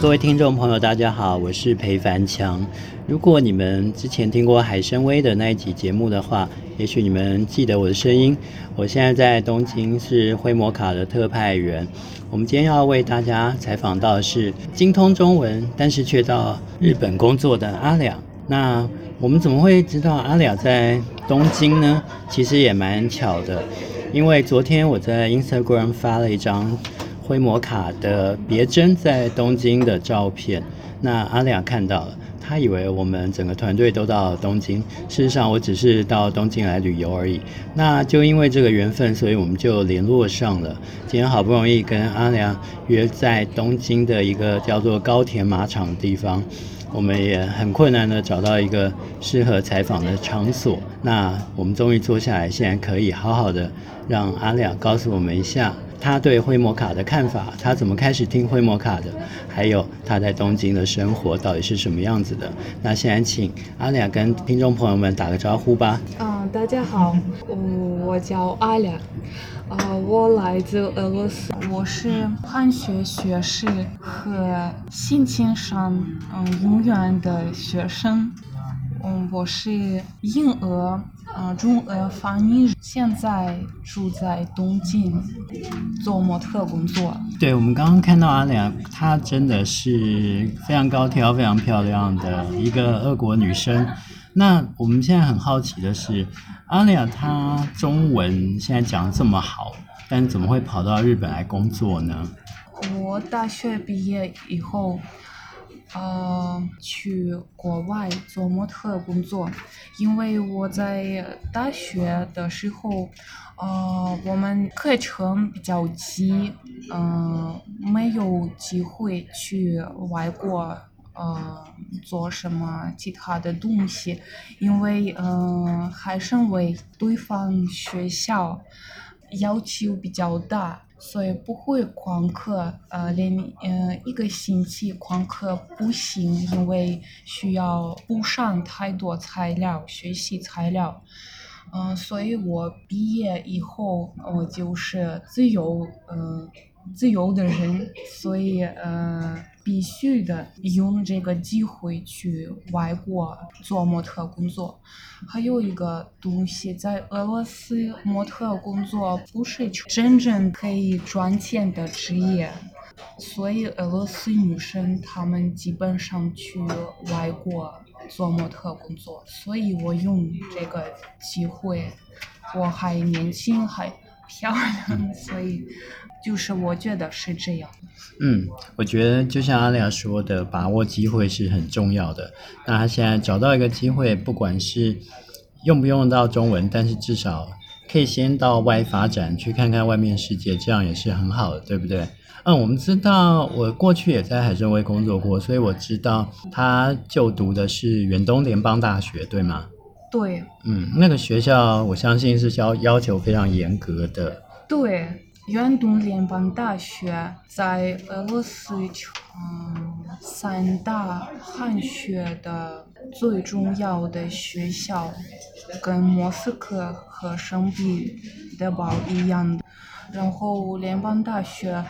各位听众朋友，大家好，我是裴凡强。如果你们之前听过海参崴的那一集节目的话，也许你们记得我的声音。我现在在东京，是灰摩卡的特派员。我们今天要为大家采访到的是精通中文，但是却到日本工作的阿良。那我们怎么会知道阿良在东京呢？其实也蛮巧的，因为昨天我在 Instagram 发了一张。灰摩卡的别针在东京的照片，那阿亮看到了，他以为我们整个团队都到东京，事实上我只是到东京来旅游而已。那就因为这个缘分，所以我们就联络上了。今天好不容易跟阿亮约在东京的一个叫做高田马场的地方，我们也很困难的找到一个适合采访的场所。那我们终于坐下来，现在可以好好的让阿亮告诉我们一下。他对灰摩卡的看法，他怎么开始听灰摩卡的，还有他在东京的生活到底是什么样子的？那现在请阿雅跟听众朋友们打个招呼吧。嗯，大家好，我叫阿雅，呃，我来自俄罗斯，我是汉学学士和性情上嗯永远的学生。嗯，我是英俄。嗯，中俄翻译现在住在东京做模特工作。对，我们刚刚看到阿良，她真的是非常高挑、非常漂亮的一个俄国女生。那我们现在很好奇的是，阿良她中文现在讲的这么好，但怎么会跑到日本来工作呢？我大学毕业以后。呃，去国外做模特工作，因为我在大学的时候，呃，我们课程比较急，嗯，没有机会去外国，呃，做什么其他的东西，因为，嗯，还是为对方学校要求比较大。所以不会旷课，呃，连嗯一个星期旷课不行，因为需要补上太多材料，学习材料，嗯，所以我毕业以后，我就是自由，嗯，自由的人，所以，嗯。必须的用这个机会去外国做模特工作，还有一个东西，在俄罗斯模特工作不是真正可以赚钱的职业，所以俄罗斯女生她们基本上去外国做模特工作，所以我用这个机会，我还年轻还漂亮，所以。就是我觉得是这样。嗯，我觉得就像阿亮说的，把握机会是很重要的。那他现在找到一个机会，不管是用不用到中文，但是至少可以先到外发展，去看看外面世界，这样也是很好的，对不对？嗯，我们知道，我过去也在海参崴工作过，所以我知道他就读的是远东联邦大学，对吗？对。嗯，那个学校我相信是要要求非常严格的。对。远东联邦大学在俄罗斯，嗯，三大汉学的最重要的学校，跟莫斯科和圣彼得堡一样的。然后联邦大学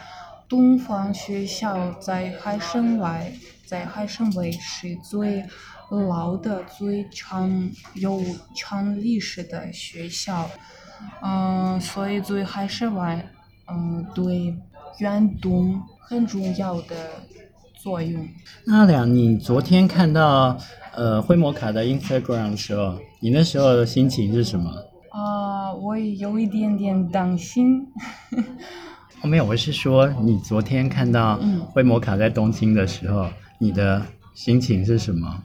东方学校在海参崴，在海参崴是最老的、最长有长历史的学校，嗯，所以最还是玩。嗯，对，远东很重要的作用。阿良，你昨天看到呃灰摩卡的 Instagram 的时候，你那时候的心情是什么？啊，我也有一点点担心。哦，没有，我是说你昨天看到灰摩卡在东京的时候，你的心情是什么？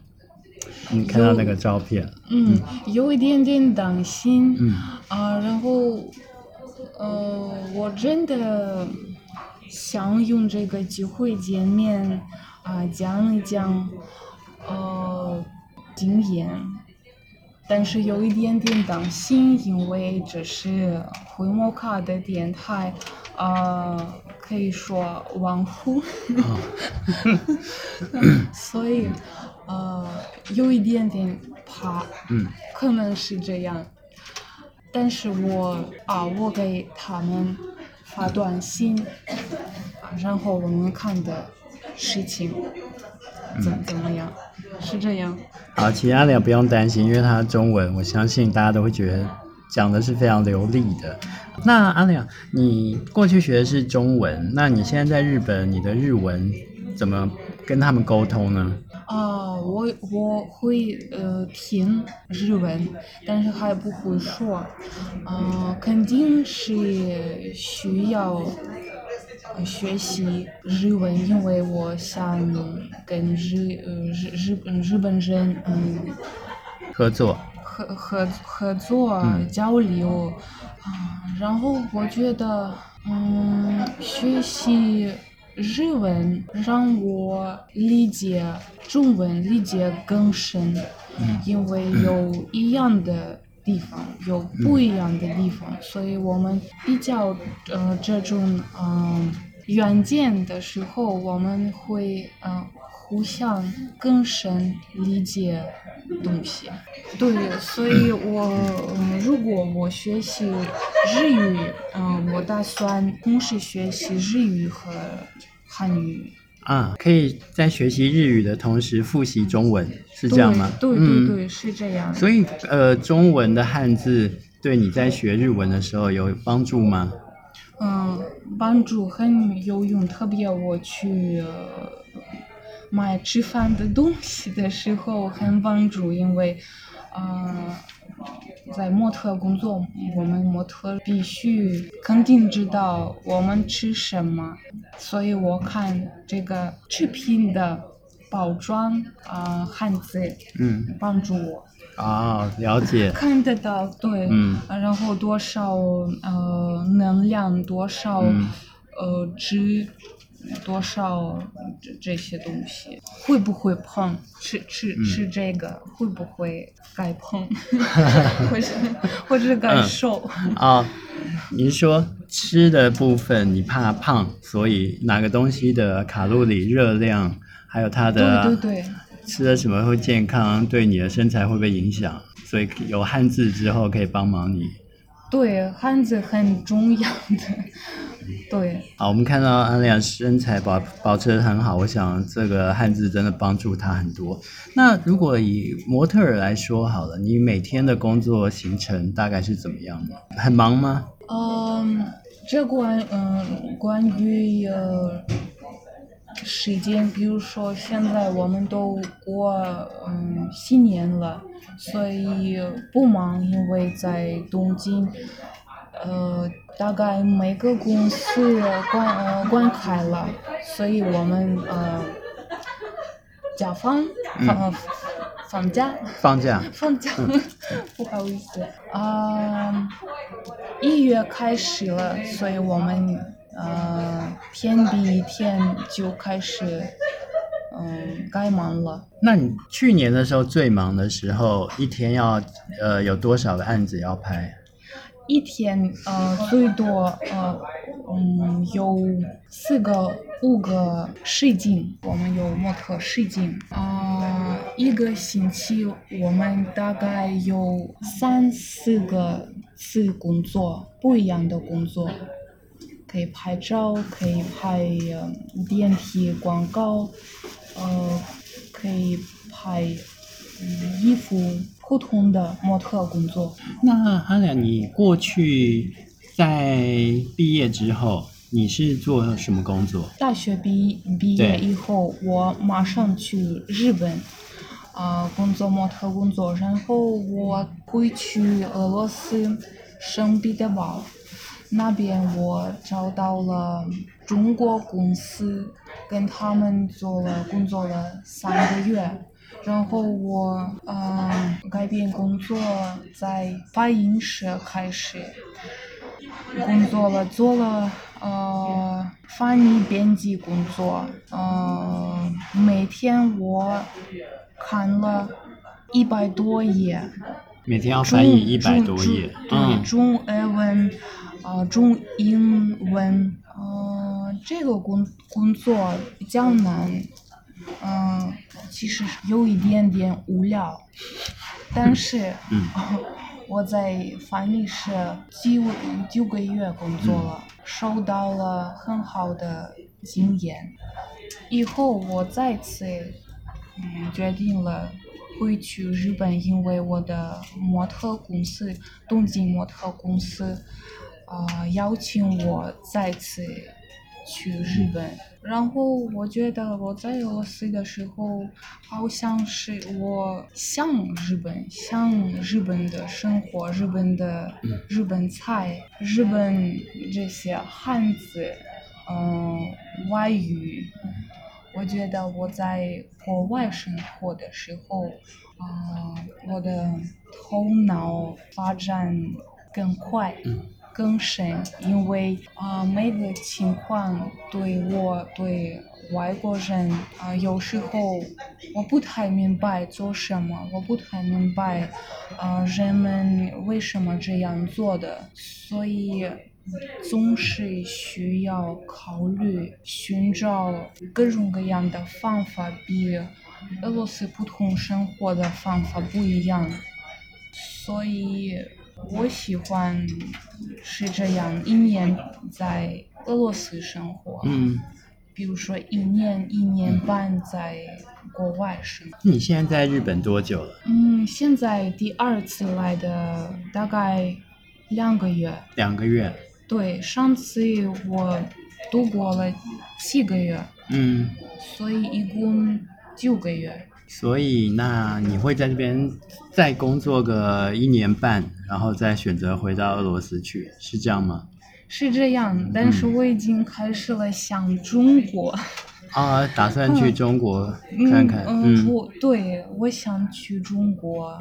你看到那个照片？嗯，有一点点担心。嗯。啊，然后。呃，我真的想用这个机会见面，啊，讲一讲呃经验，但是有一点点担心，因为这是回摩卡的电台，啊，可以说网红，所以呃有一点点怕，嗯可能是这样。但是我啊，我给他们发短信，然后我们看的事情，怎怎么样？是这样。好，其他的不用担心，因为他中文，我相信大家都会觉得讲的是非常流利的。那阿亮，你过去学的是中文，那你现在在日本，你的日文怎么跟他们沟通呢？啊，我我会呃听日文，但是还不会说，啊，肯定是需要学习日文，因为我想跟日呃日日日本人嗯合作合合合作交流啊，然后我觉得嗯学习。日文让我理解中文理解更深，因为有一样的地方，有不一样的地方，所以我们比较呃这种嗯远见的时候，我们会嗯互相更深理解东西。对，所以我嗯如果我学习日语，嗯，我打算同时学习日语和。汉语啊，可以在学习日语的同时复习中文，是这样吗？对对对，是这样。所以呃，中文的汉字对你在学日文的时候有帮助吗？嗯，帮助很有用，特别我去买吃饭的东西的时候很帮助，因为啊。在模特工作，我们模特必须肯定知道我们吃什么，所以我看这个食品的包装啊汉字，嗯，帮助我。啊，了解。看得到，对。嗯。然后多少呃能量，多少呃脂。多少这这些东西会不会胖？吃吃吃这个会不会该胖？或者或者是该瘦？啊，你是说吃的部分你怕胖，所以哪个东西的卡路里、热量，还有它的对对对，吃了什么会健康，对你的身材会不会影响？所以有汉字之后可以帮忙你。对，汉字很重要的。对，好，我们看到安良身材保保持的很好，我想这个汉字真的帮助他很多。那如果以模特儿来说好了，你每天的工作行程大概是怎么样的？很忙吗？嗯，这关嗯关于呃时间，比如说现在我们都过嗯新年了，所以不忙，因为在东京。呃，大概每个公司关呃关开了，所以我们呃假放放放假。放假。放假，不好意思。啊，一月开始了，所以我们呃天比一天就开始嗯该忙了。那你去年的时候最忙的时候，一天要呃有多少个案子要拍？一天呃最多呃嗯有四个五个试镜，我们有模特试镜啊一个星期我们大概有三四个次工作，不一样的工作，可以拍照，可以拍电梯广告，呃可以拍衣服。普通的模特工作。那阿良，你过去在毕业之后，你是做什么工作？大学毕毕业以后，我马上去日本，啊，工作模特工作。然后我回去俄罗斯圣彼得堡，那边我找到了中国公司，跟他们做了工作了三个月。然后我嗯改变工作，在发音社开始工作了，做了呃翻译编辑工作，呃每天我看了一百多页，每天要翻译一百多页，对中俄文啊中英文，呃这个工工作比较难。嗯，其实有一点点无聊，但是，我在翻译社九九个月工作了，收到了很好的经验。以后我再次嗯决定了会去日本，因为我的模特公司东京模特公司啊、邀请我再次去日本。然后我觉得我在俄罗斯的时候，好像是我像日本，像日本的生活，日本的日本菜，日本这些汉字，嗯，外语。我觉得我在国外生活的时候，啊、我的头脑发展更快。更深，因为啊、每个情况对我对外国人啊、有时候我不太明白做什么，我不太明白啊、人们为什么这样做的，所以总是需要考虑寻找各种各样的方法，比俄罗斯普通生活的方法不一样，所以。我喜欢是这样，一年在俄罗斯生活，嗯，比如说一年一年半在国外生活。你现在在日本多久了？嗯，现在第二次来的大概两个月，两个月。对，上次我度过了七个月，嗯，所以一共九个月。所以那你会在这边再工作个一年半，然后再选择回到俄罗斯去，是这样吗？是这样，但是我已经开始了想中国。啊，打算去中国看看。嗯，我对我想去中国，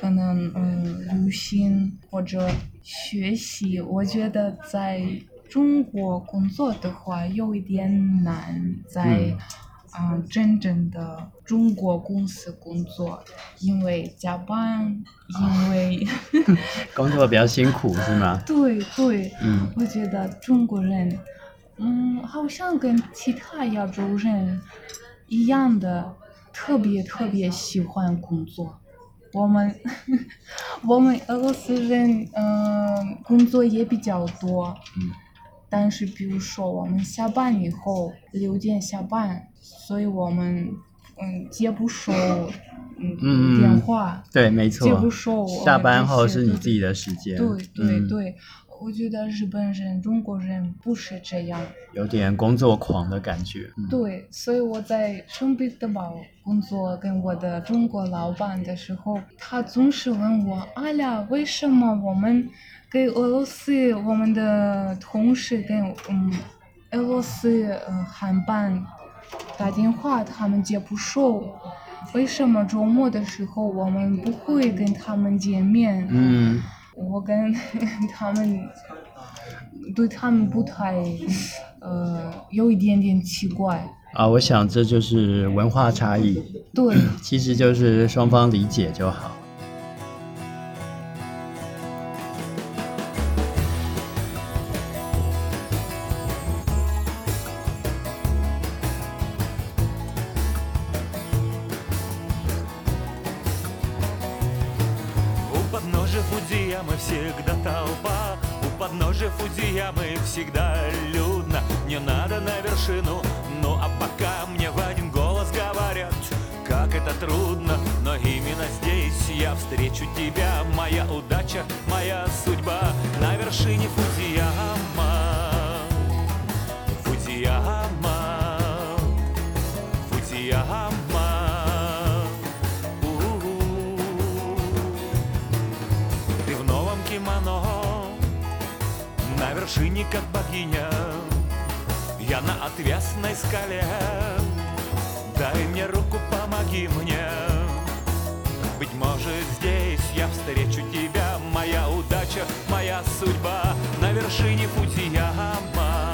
可能嗯旅行或者学习。我觉得在中国工作的话有一点难，在啊、真正的中国公司工作，因为加班，因为 工作比较辛苦是吗？对对，嗯我觉得中国人，嗯，好像跟其他亚洲人一样的，特别特别喜欢工作。我们 我们俄罗斯人，嗯、工作也比较多，嗯但是比如说我们下班以后六点下班，所以我们嗯接不收嗯嗯电话，对，没接不错。下班后是你自己的时间。对对嗯，对，我觉得日本人、中国人不是这样。有点工作狂的感觉。嗯对，所以我在圣彼得堡工作跟我的中国老板的时候，他总是问我：“哎呀，为什么我们给俄罗斯我们的同事跟嗯俄罗斯呃航班打电话，他们接不收？为什么周末的时候我们不会跟他们见面？”嗯，我跟他们对他们不太呃有一点点奇怪，啊，我想这就是文化差异，对其实就是双方理解就好。Ты в новом кимоно На вершине как богиня. Я на отвесной скале. Дай мне руку, помоги мне. Быть может здесь я встречу тебя. Моя удача, моя судьба. На вершине Фудзияма Фудзияма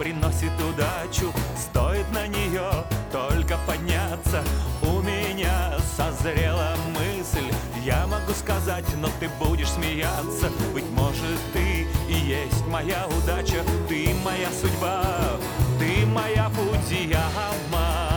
приносит удачу. Стоит на нее только подняться. У меня созрела мысль. Я могу сказать, но ты будешь смеяться. Быть может ты и есть моя удача. Ты моя судьба, ты моя Фудзияма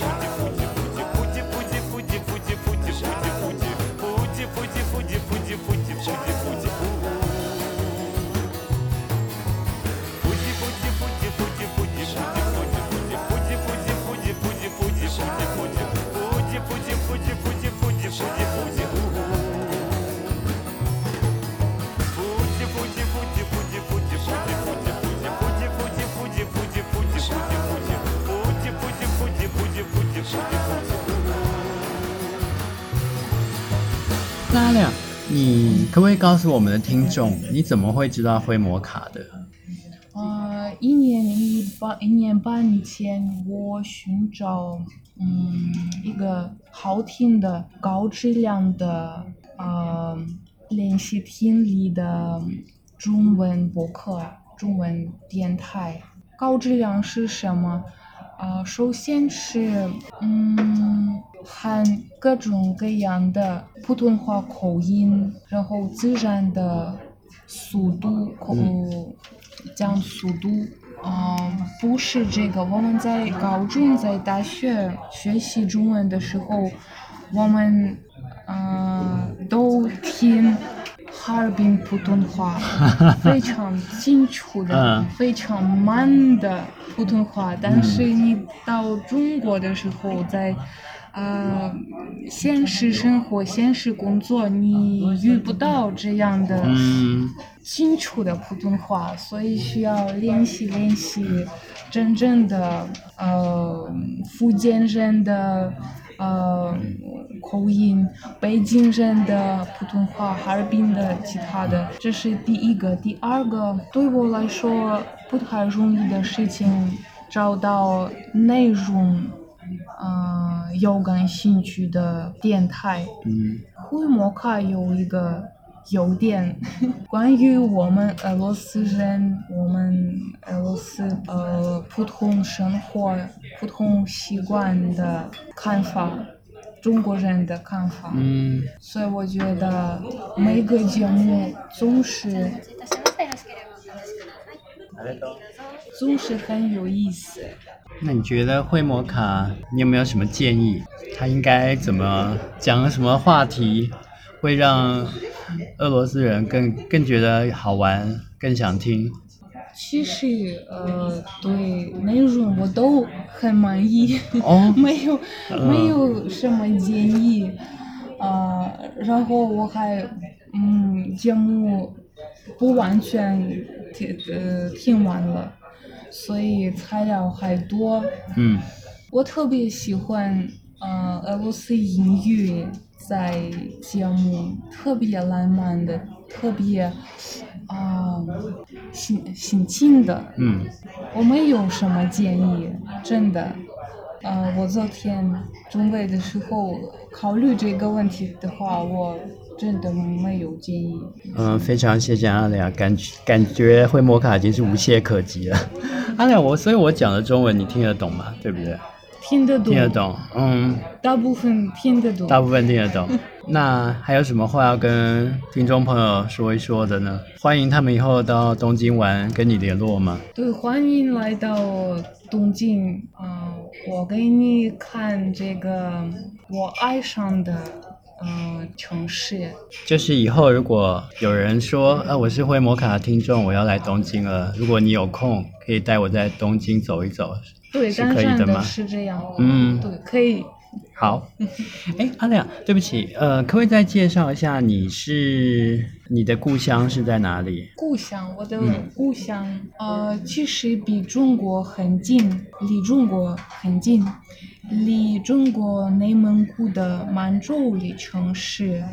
shine. 可不可以告诉我们的听众，你怎么会知道灰摩卡的？呃，一年一半一年半前，我寻找嗯一个好听的、高质量的呃练习听力的中文博客、中文电台。高质量是什么？呃，首先是嗯含各种各样的普通话口音，然后自然的速度口。讲速度，嗯，不是这个。我们在高中、在大学学习中文的时候，我们嗯都听哈尔滨普通话，非常清楚的、非常慢的普通话。但是你到中国的时候，在呃现实生活、现实工作，你遇不到这样的。清楚的普通话，所以需要练习练习真正的呃福建人的呃口音，北京人的普通话，哈尔滨的其他的，这是第一个。第二个，对我来说不太容易的事情，找到内容，嗯，有感兴趣的电台。嗯。灰摩卡有一个。有 点关于我们俄罗斯人，我们俄罗斯呃普通生活、普通习惯的看法，中国人的看法。嗯。所以我觉得每个节目总是总是很有意思。那你觉得会摩卡，你有没有什么建议？他应该怎么讲什么话题，会让？俄罗斯人更更觉得好玩，更想听。其实，呃，对内容我都很满意，哦 没有没有什么建议。啊，然后我还，嗯，节目不完全听呃听完了，所以材料还多。嗯。我特别喜欢，呃，俄罗斯音乐。在节目特别浪漫的，特别啊心心情的。嗯。我没有什么建议，真的。呃，我昨天准备的时候考虑这个问题的话，我真的没有建议。嗯，非常谢谢阿亮，感觉感觉会摩卡已经是无懈可击了。阿亮，我所以我讲的中文你听得懂吗？对不对？听得懂，听得懂，嗯，大部分听得懂，大部分听得懂。那还有什么话要跟听众朋友说一说的呢？欢迎他们以后到东京玩，跟你联络吗？对，欢迎来到东京，嗯，我给你看这个我爱上的嗯城市。就是以后如果有人说，啊，我是会摩卡的听众，我要来东京了，如果你有空，可以带我在东京走一走。对，是可以的吗？是这样。嗯，对，可以。好。哎，阿亮，对不起，呃，可不可以再介绍一下你是你的故乡是在哪里？故乡，我的故乡，呃，其实比中国很近，离中国很近，离中国内蒙古的满洲里城市，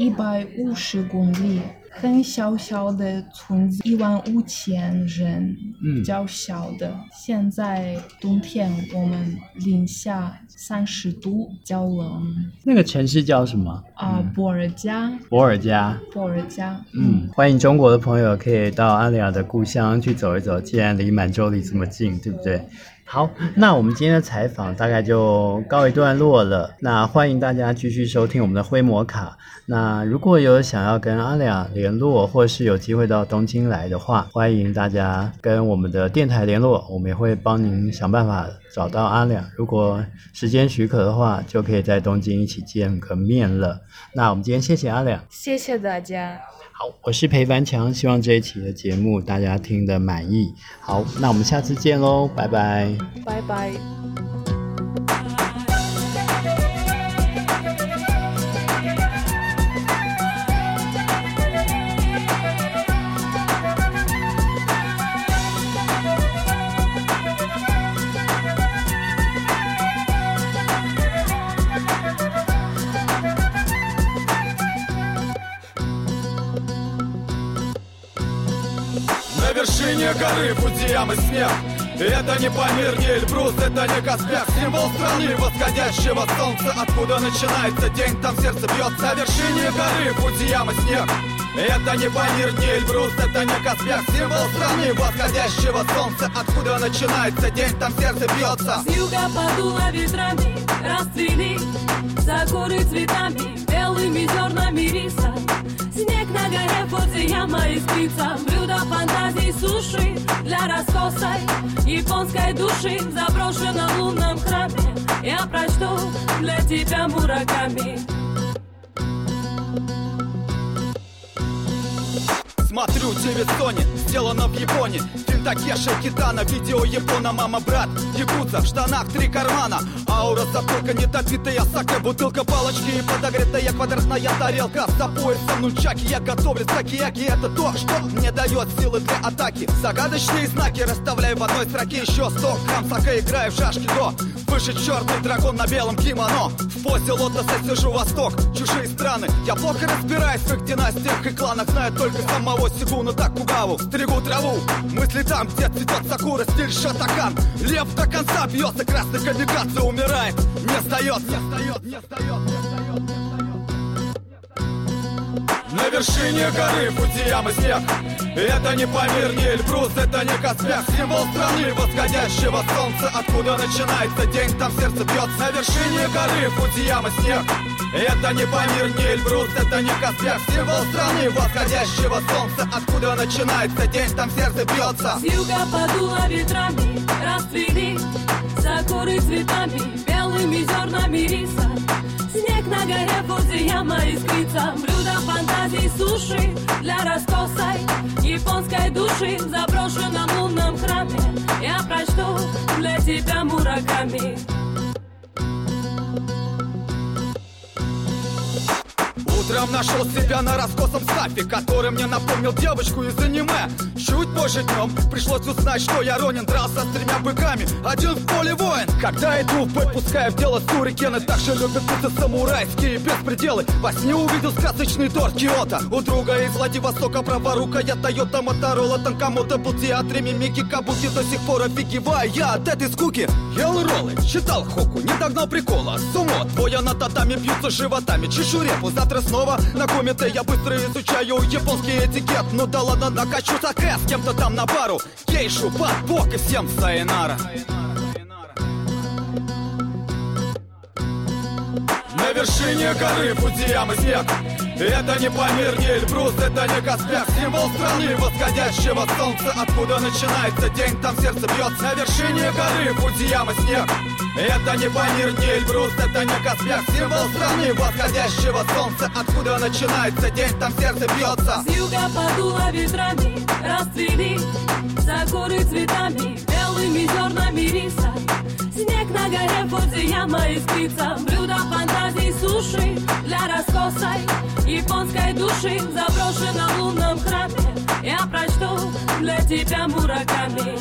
一百五十公里。很小小的村子，一万五千人，比较小的。现在冬天我们零下三十度，较冷。那个城市叫什么？啊，博尔加。博尔加。博尔加。嗯，欢迎中国的朋友可以到阿里亚的故乡去走一走，既然离满洲里这么近，对不对？好，那我们今天的采访大概就告一段落了。那欢迎大家继续收听我们的灰摩卡。那如果有想要跟阿亮联络，或是有机会到东京来的话，欢迎大家跟我们的电台联络，我们也会帮您想办法找到阿亮。如果时间许可的话，就可以在东京一起见个面了。那我们今天谢谢阿亮，谢谢大家。好，我是裴凡强，希望这一期的节目大家听得满意。好，那我们下次见喽，拜拜，拜拜。Вершине горы Фудзиямы снег это не Памир, не Эльбрус, это не Каспиак Символ страны восходящего солнца. Откуда начинается день, там сердце бьется. На вершине горы Фудзияма снег это не Памир, не Эльбрус, это не Каспиак Символ страны восходящего солнца. Откуда начинается день, там сердце бьется. С юга подуло ветрами, расцвели За горы цветами, белыми зернами риса Снег на горе Фудзияма искрится Блюдо фантазий суши для раскосой Японской души. В лунном храме Я прочту для тебя мураками Смотрю, 9 Sony, сделано в Японии. Фильм Такеши Китана, видео Япона, мама, брат Якудза, в штанах три кармана. Аура затылка, недопитая саке Бутылка, палочки и подогретая квадратная тарелка. За поясом нунчаки, я готовлю сакияки Это то, что мне дает силы для атаки. Загадочные знаки расставляю в одной строке. Еще 100 грамм саке, играю в шашки до Выше черный дракон на белом кимоно. В позе лотоса сижу восток, чужие страны. Я плохо разбираюсь в их династиях и кланах Знаю только самого Сигуна Такугаву Стригу траву, мысли там, где цветет сакура Стиль шатакан, лев до конца бьется Красный камикадзе умирает, не сдается Не сдает, не сдает, на вершине горы Фудзиямы снег Это не Памир, не Эльбрус, это не Каспиак Символ страны восходящего солнца. Откуда начинается день, там сердце бьется На вершине горы Фудзиямы снег это не Памир, не Эльбрус, это не Каспиак Символ страны восходящего солнца. Откуда начинается день, там сердце бьется. С юга подуло ветрами, расцвели За горы цветами, белыми зернами риса на горе Фудзияма искрится Блюдо фантазий суши для раскосой Японской души в заброшенном лунном храме. Я прочту для тебя мураками Утром нашел себя на раскосом сафе Который мне напомнил девочку из аниме. Чуть позже днем пришлось узнать, что я Ронин Дрался с тремя быками, один в поле воин. Когда иду в бой, пускаю в дело сурикены. Так же любят путы самурайские беспределы. Во сне увидел сказочный торт Киото. У друга из Владивостока праворука Я Тойота, Моторола, Танкамото Был в театре мимики, кабуки До сих пор офигеваю. Я от этой скуки Ел роллы, читал хоку, не догнал прикола. Сумо, двое на татами бьются животами. Чешурепу, завтра снова на комите Я быстро изучаю японский этикет. Ну да ладно, накачу саке с кем-то там на пару. Гейшу, под бок и всем сайонара На вершине горы Фудзиямы снег это не Памир, не Эльбрус, это не Каспиак Символ страны восходящего солнца. Откуда начинается день, там сердце бьется На вершине горы Фудзияма снег. Это не Памир, не Эльбрус, это не Каспиак Символ страны восходящего солнца. Откуда начинается день, там сердце бьется. С юга подуло ветрами, расцвели За горы цветами, белыми зернами риса. Снег на горе Фудзияма искрится. Блюдо фантазий суши для раскосой японской души в заброшенном лунном храме. Я прочту для тебя мураками.